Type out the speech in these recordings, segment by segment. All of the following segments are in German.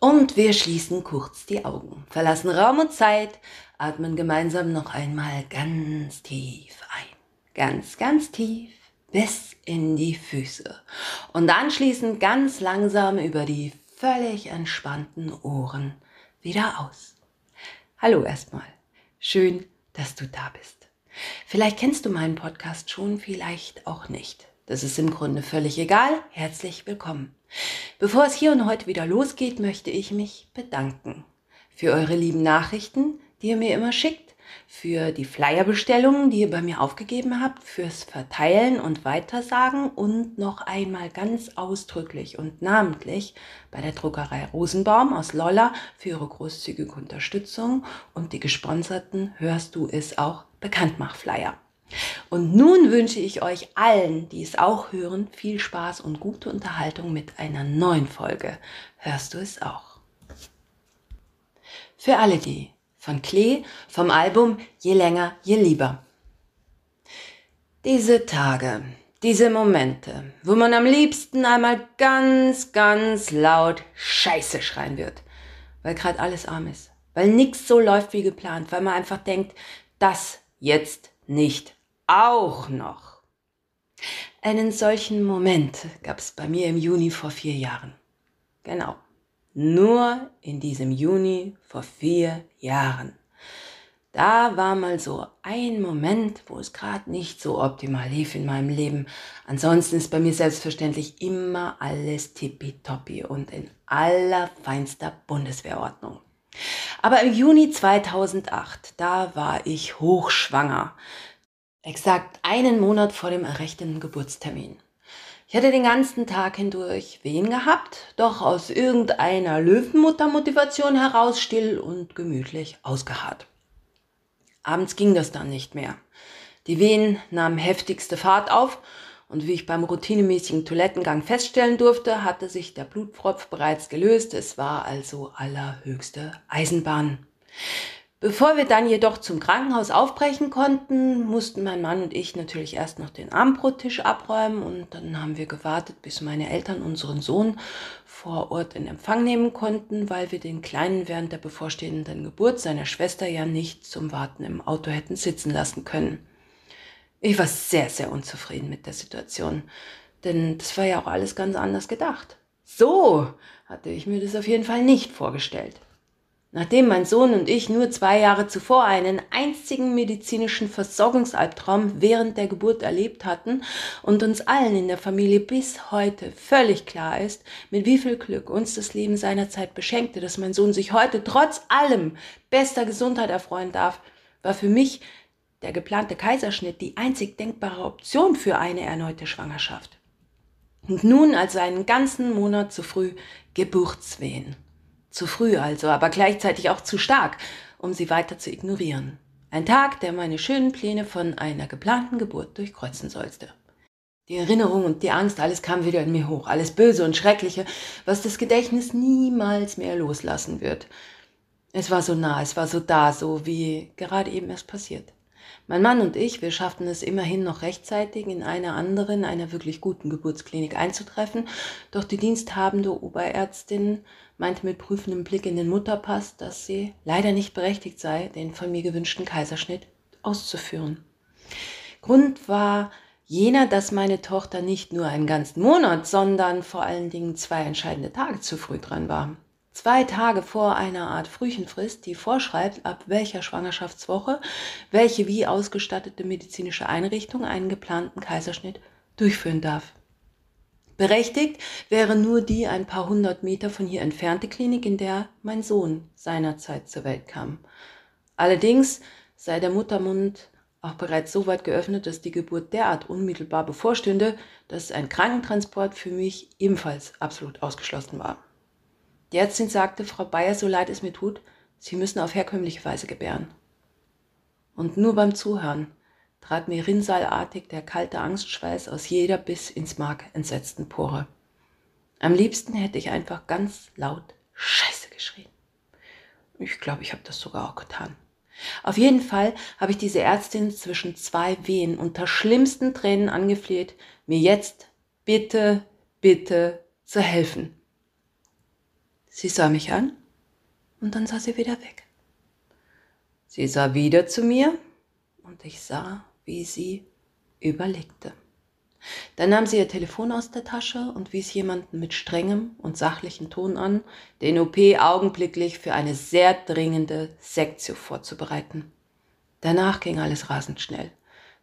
Und wir schließen kurz die Augen, verlassen Raum und Zeit, atmen gemeinsam noch einmal ganz tief ein. Ganz, ganz tief bis in die Füße. Und anschließend ganz langsam über die völlig entspannten Ohren wieder aus. Hallo erstmal. Schön, dass du da bist. Vielleicht kennst du meinen Podcast schon, vielleicht auch nicht. Das ist im Grunde völlig egal. Herzlich willkommen. Bevor es hier und heute wieder losgeht, möchte ich mich bedanken für eure lieben Nachrichten, die ihr mir immer schickt, für die Flyerbestellungen, die ihr bei mir aufgegeben habt, fürs Verteilen und Weitersagen und noch einmal ganz ausdrücklich und namentlich bei der Druckerei Rosenbaum aus Lolla für ihre großzügige Unterstützung und die gesponserten Hörst du es auch Bekanntmachflyer. Und nun wünsche ich euch allen, die es auch hören, viel Spaß und gute Unterhaltung mit einer neuen Folge. Hörst du es auch? Für alle die von Klee vom Album Je länger, je lieber. Diese Tage, diese Momente, wo man am liebsten einmal ganz, ganz laut Scheiße schreien wird, weil gerade alles arm ist, weil nichts so läuft wie geplant, weil man einfach denkt, das jetzt nicht auch noch. Einen solchen Moment gab es bei mir im Juni vor vier Jahren. Genau. Nur in diesem Juni vor vier Jahren. Da war mal so ein Moment, wo es gerade nicht so optimal lief in meinem Leben. Ansonsten ist bei mir selbstverständlich immer alles tippitoppi und in allerfeinster Bundeswehrordnung. Aber im Juni 2008, da war ich hochschwanger. Exakt einen Monat vor dem errechneten Geburtstermin. Ich hatte den ganzen Tag hindurch Wehen gehabt, doch aus irgendeiner Löwenmuttermotivation heraus still und gemütlich ausgeharrt. Abends ging das dann nicht mehr. Die Wehen nahmen heftigste Fahrt auf und wie ich beim routinemäßigen Toilettengang feststellen durfte, hatte sich der Blutpropf bereits gelöst. Es war also allerhöchste Eisenbahn. Bevor wir dann jedoch zum Krankenhaus aufbrechen konnten, mussten mein Mann und ich natürlich erst noch den Armbrottisch abräumen und dann haben wir gewartet, bis meine Eltern unseren Sohn vor Ort in Empfang nehmen konnten, weil wir den Kleinen während der bevorstehenden Geburt seiner Schwester ja nicht zum Warten im Auto hätten sitzen lassen können. Ich war sehr, sehr unzufrieden mit der Situation, denn das war ja auch alles ganz anders gedacht. So hatte ich mir das auf jeden Fall nicht vorgestellt. Nachdem mein Sohn und ich nur zwei Jahre zuvor einen einzigen medizinischen Versorgungsalbtraum während der Geburt erlebt hatten und uns allen in der Familie bis heute völlig klar ist, mit wie viel Glück uns das Leben seinerzeit beschenkte, dass mein Sohn sich heute trotz allem bester Gesundheit erfreuen darf, war für mich der geplante Kaiserschnitt die einzig denkbare Option für eine erneute Schwangerschaft. Und nun also einen ganzen Monat zu früh Geburtswehen. Zu früh also, aber gleichzeitig auch zu stark, um sie weiter zu ignorieren. Ein Tag, der meine schönen Pläne von einer geplanten Geburt durchkreuzen sollte. Die Erinnerung und die Angst, alles kam wieder in mir hoch, alles Böse und Schreckliche, was das Gedächtnis niemals mehr loslassen wird. Es war so nah, es war so da, so wie gerade eben erst passiert. Mein Mann und ich, wir schafften es immerhin noch rechtzeitig, in einer anderen, einer wirklich guten Geburtsklinik einzutreffen, doch die diensthabende Oberärztin meinte mit prüfendem Blick in den Mutterpass, dass sie leider nicht berechtigt sei, den von mir gewünschten Kaiserschnitt auszuführen. Grund war jener, dass meine Tochter nicht nur einen ganzen Monat, sondern vor allen Dingen zwei entscheidende Tage zu früh dran war. Zwei Tage vor einer Art Frühchenfrist, die vorschreibt, ab welcher Schwangerschaftswoche welche wie ausgestattete medizinische Einrichtung einen geplanten Kaiserschnitt durchführen darf. Berechtigt wäre nur die ein paar hundert Meter von hier entfernte Klinik, in der mein Sohn seinerzeit zur Welt kam. Allerdings sei der Muttermund auch bereits so weit geöffnet, dass die Geburt derart unmittelbar bevorstünde, dass ein Krankentransport für mich ebenfalls absolut ausgeschlossen war. Die Ärztin sagte, Frau Bayer, so leid es mir tut, Sie müssen auf herkömmliche Weise gebären. Und nur beim Zuhören trat mir rinsalartig der kalte Angstschweiß aus jeder bis ins Mark entsetzten Pore. Am liebsten hätte ich einfach ganz laut Scheiße geschrien. Ich glaube, ich habe das sogar auch getan. Auf jeden Fall habe ich diese Ärztin zwischen zwei Wehen unter schlimmsten Tränen angefleht, mir jetzt bitte, bitte zu helfen. Sie sah mich an und dann sah sie wieder weg. Sie sah wieder zu mir und ich sah, wie sie überlegte. Dann nahm sie ihr Telefon aus der Tasche und wies jemanden mit strengem und sachlichem Ton an, den OP augenblicklich für eine sehr dringende Sektio vorzubereiten. Danach ging alles rasend schnell.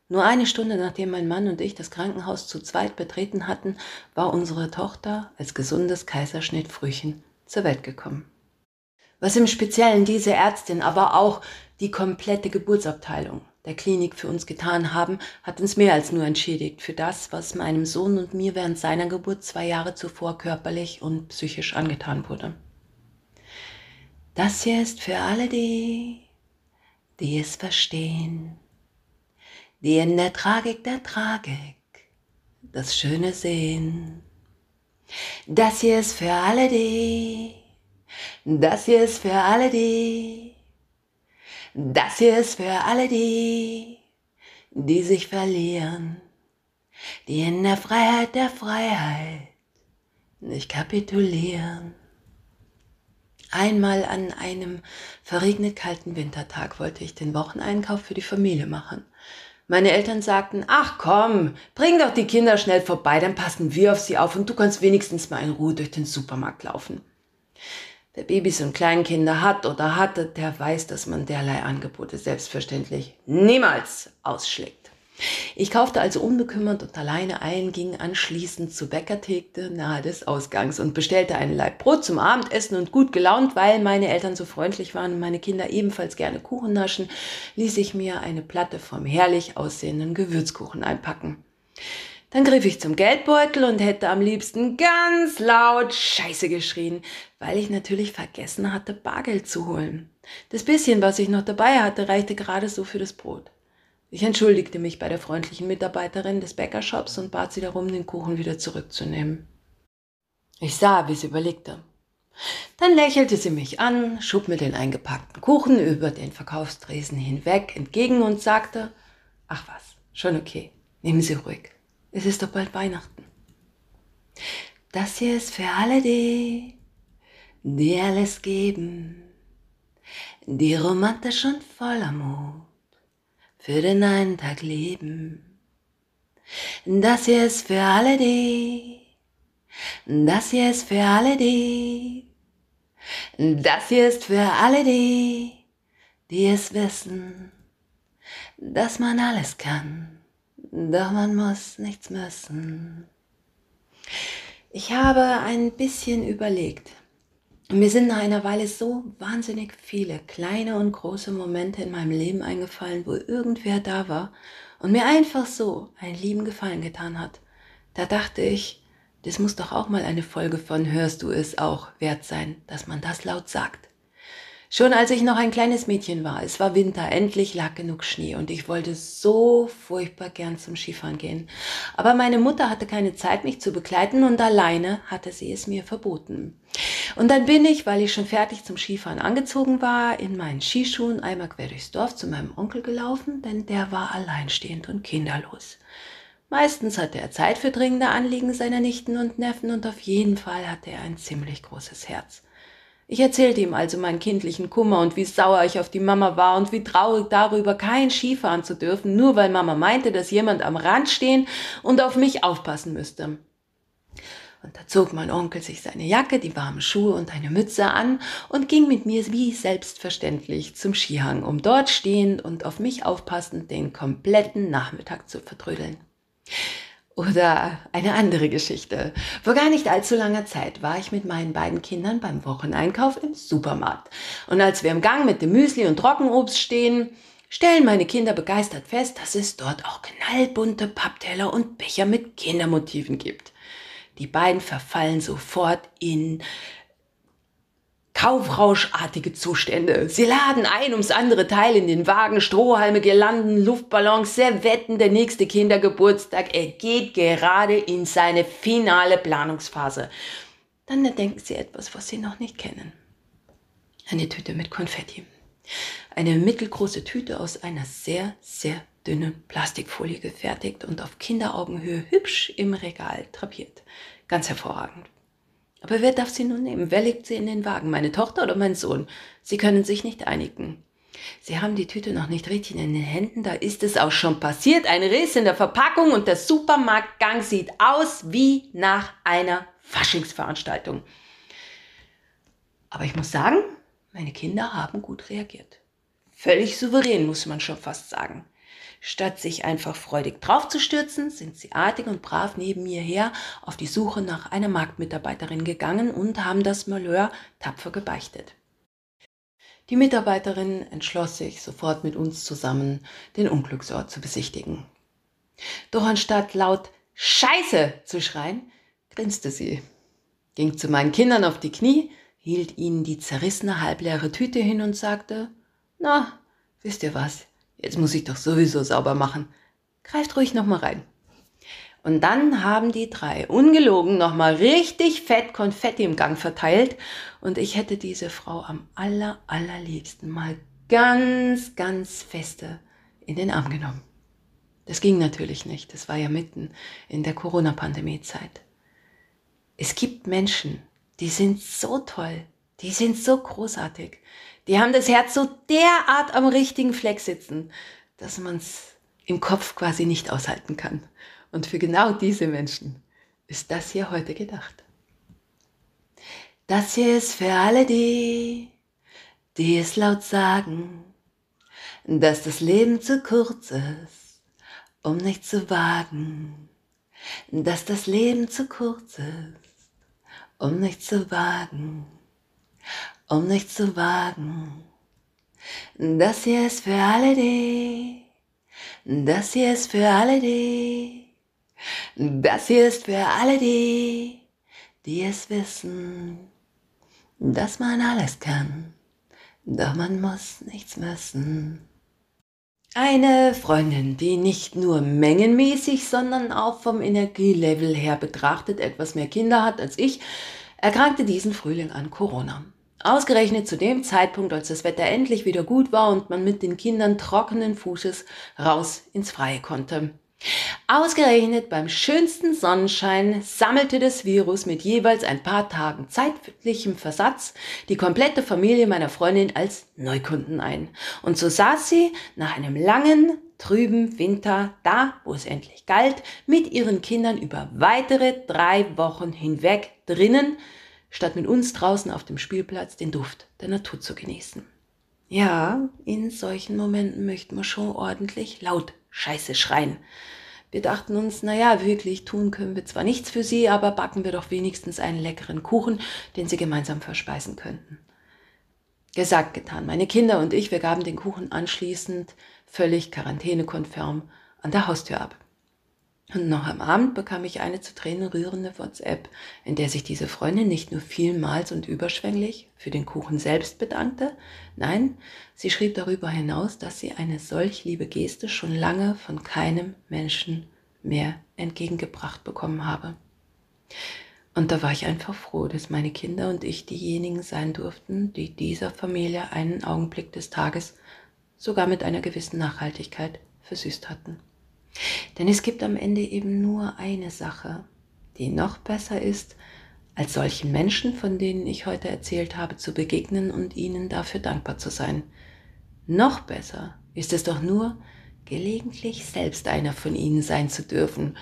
Nur eine Stunde nachdem mein Mann und ich das Krankenhaus zu zweit betreten hatten, war unsere Tochter als gesundes Kaiserschnittfrühchen zur Welt gekommen. Was im Speziellen diese Ärztin, aber auch die komplette Geburtsabteilung der Klinik für uns getan haben, hat uns mehr als nur entschädigt für das, was meinem Sohn und mir während seiner Geburt zwei Jahre zuvor körperlich und psychisch angetan wurde. Das hier ist für alle die, die es verstehen, die in der Tragik der Tragik das Schöne sehen. Das hier ist für alle die, das hier ist für alle die, das hier ist für alle die, die sich verlieren, die in der Freiheit der Freiheit nicht kapitulieren. Einmal an einem verregnet kalten Wintertag wollte ich den Wocheneinkauf für die Familie machen. Meine Eltern sagten, ach komm, bring doch die Kinder schnell vorbei, dann passen wir auf sie auf und du kannst wenigstens mal in Ruhe durch den Supermarkt laufen. Wer Babys und Kleinkinder hat oder hatte, der weiß, dass man derlei Angebote selbstverständlich niemals ausschlägt. Ich kaufte also unbekümmert und alleine ein, ging anschließend zur Bäckertheke nahe des Ausgangs und bestellte einen Leib Brot zum Abendessen und gut gelaunt, weil meine Eltern so freundlich waren und meine Kinder ebenfalls gerne Kuchen naschen, ließ ich mir eine Platte vom herrlich aussehenden Gewürzkuchen einpacken. Dann griff ich zum Geldbeutel und hätte am liebsten ganz laut Scheiße geschrien, weil ich natürlich vergessen hatte, Bargeld zu holen. Das bisschen, was ich noch dabei hatte, reichte gerade so für das Brot. Ich entschuldigte mich bei der freundlichen Mitarbeiterin des Bäckershops und bat sie darum, den Kuchen wieder zurückzunehmen. Ich sah, wie sie überlegte. Dann lächelte sie mich an, schob mir den eingepackten Kuchen über den Verkaufstresen hinweg entgegen und sagte, ach was, schon okay, nehmen Sie ruhig. Es ist doch bald Weihnachten. Das hier ist für alle die, die alles geben, die romantisch und voller Mut für den einen Tag leben. Das hier ist für alle die, das hier ist für alle die, das hier ist für alle die, die es wissen, dass man alles kann doch man muss nichts müssen. Ich habe ein bisschen überlegt. Mir sind nach einer Weile so wahnsinnig viele kleine und große Momente in meinem Leben eingefallen, wo irgendwer da war und mir einfach so einen lieben Gefallen getan hat. Da dachte ich, das muss doch auch mal eine Folge von Hörst du es auch wert sein, dass man das laut sagt. Schon als ich noch ein kleines Mädchen war, es war Winter, endlich lag genug Schnee und ich wollte so furchtbar gern zum Skifahren gehen. Aber meine Mutter hatte keine Zeit, mich zu begleiten und alleine hatte sie es mir verboten. Und dann bin ich, weil ich schon fertig zum Skifahren angezogen war, in meinen Skischuhen einmal quer durchs Dorf zu meinem Onkel gelaufen, denn der war alleinstehend und kinderlos. Meistens hatte er Zeit für dringende Anliegen seiner Nichten und Neffen und auf jeden Fall hatte er ein ziemlich großes Herz. Ich erzählte ihm also meinen kindlichen Kummer und wie sauer ich auf die Mama war und wie traurig darüber, kein Skifahren zu dürfen, nur weil Mama meinte, dass jemand am Rand stehen und auf mich aufpassen müsste. Und da zog mein Onkel sich seine Jacke, die warmen Schuhe und eine Mütze an und ging mit mir wie selbstverständlich zum Skihang, um dort stehend und auf mich aufpassend den kompletten Nachmittag zu vertrödeln. Oder eine andere Geschichte. Vor gar nicht allzu langer Zeit war ich mit meinen beiden Kindern beim Wocheneinkauf im Supermarkt. Und als wir im Gang mit dem Müsli und Trockenobst stehen, stellen meine Kinder begeistert fest, dass es dort auch knallbunte Pappteller und Becher mit Kindermotiven gibt. Die beiden verfallen sofort in Kaufrauschartige Zustände. Sie laden ein ums andere Teil in den Wagen, Strohhalme, Girlanden, Luftballons, Servetten, der nächste Kindergeburtstag. Er geht gerade in seine finale Planungsphase. Dann entdecken Sie etwas, was Sie noch nicht kennen. Eine Tüte mit Konfetti. Eine mittelgroße Tüte aus einer sehr, sehr dünnen Plastikfolie gefertigt und auf Kinderaugenhöhe hübsch im Regal drapiert. Ganz hervorragend. Aber wer darf sie nun nehmen? Wer legt sie in den Wagen? Meine Tochter oder mein Sohn? Sie können sich nicht einigen. Sie haben die Tüte noch nicht richtig in den Händen, da ist es auch schon passiert. Ein Riss in der Verpackung und der Supermarktgang sieht aus wie nach einer Faschingsveranstaltung. Aber ich muss sagen, meine Kinder haben gut reagiert. Völlig souverän, muss man schon fast sagen. Statt sich einfach freudig draufzustürzen, sind sie artig und brav neben mir her auf die Suche nach einer Marktmitarbeiterin gegangen und haben das Malheur tapfer gebeichtet. Die Mitarbeiterin entschloss sich, sofort mit uns zusammen den Unglücksort zu besichtigen. Doch anstatt laut Scheiße zu schreien, grinste sie, ging zu meinen Kindern auf die Knie, hielt ihnen die zerrissene halbleere Tüte hin und sagte, na, wisst ihr was, jetzt muss ich doch sowieso sauber machen. Greift ruhig noch mal rein. Und dann haben die drei ungelogen nochmal richtig fett Konfetti im Gang verteilt und ich hätte diese Frau am aller, allerliebsten mal ganz, ganz feste in den Arm genommen. Das ging natürlich nicht, das war ja mitten in der Corona-Pandemie-Zeit. Es gibt Menschen, die sind so toll, die sind so großartig, die haben das Herz so derart am richtigen Fleck sitzen, dass man es im Kopf quasi nicht aushalten kann. Und für genau diese Menschen ist das hier heute gedacht. Das hier ist für alle die, die es laut sagen, dass das Leben zu kurz ist, um nicht zu wagen. Dass das Leben zu kurz ist, um nicht zu wagen. Um nicht zu wagen. Das hier ist für alle die, das hier ist für alle die, das hier ist für alle die, die es wissen, dass man alles kann, doch man muss nichts müssen. Eine Freundin, die nicht nur mengenmäßig, sondern auch vom Energielevel her betrachtet etwas mehr Kinder hat als ich, erkrankte diesen Frühling an Corona. Ausgerechnet zu dem Zeitpunkt, als das Wetter endlich wieder gut war und man mit den Kindern trockenen Fußes raus ins Freie konnte. Ausgerechnet beim schönsten Sonnenschein sammelte das Virus mit jeweils ein paar Tagen zeitlichem Versatz die komplette Familie meiner Freundin als Neukunden ein. Und so saß sie nach einem langen, trüben Winter da, wo es endlich galt, mit ihren Kindern über weitere drei Wochen hinweg drinnen, statt mit uns draußen auf dem Spielplatz den Duft der Natur zu genießen. Ja, in solchen Momenten möchte man schon ordentlich laut Scheiße schreien. Wir dachten uns, naja, wirklich tun können wir zwar nichts für sie, aber backen wir doch wenigstens einen leckeren Kuchen, den sie gemeinsam verspeisen könnten. Gesagt, getan. Meine Kinder und ich, wir gaben den Kuchen anschließend völlig quarantänekonform an der Haustür ab. Und noch am Abend bekam ich eine zu Tränen rührende WhatsApp, in der sich diese Freundin nicht nur vielmals und überschwänglich für den Kuchen selbst bedankte, nein, sie schrieb darüber hinaus, dass sie eine solch liebe Geste schon lange von keinem Menschen mehr entgegengebracht bekommen habe. Und da war ich einfach froh, dass meine Kinder und ich diejenigen sein durften, die dieser Familie einen Augenblick des Tages sogar mit einer gewissen Nachhaltigkeit versüßt hatten. Denn es gibt am Ende eben nur eine Sache, die noch besser ist, als solchen Menschen, von denen ich heute erzählt habe, zu begegnen und ihnen dafür dankbar zu sein. Noch besser ist es doch nur, gelegentlich selbst einer von ihnen sein zu dürfen.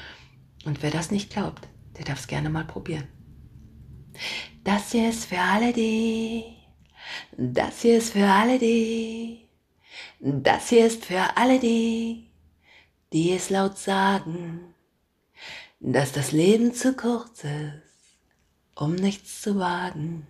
Und wer das nicht glaubt, der darf es gerne mal probieren. Das hier ist für alle die, das hier ist für alle die, das hier ist für alle die, die es laut sagen, dass das Leben zu kurz ist, um nichts zu wagen.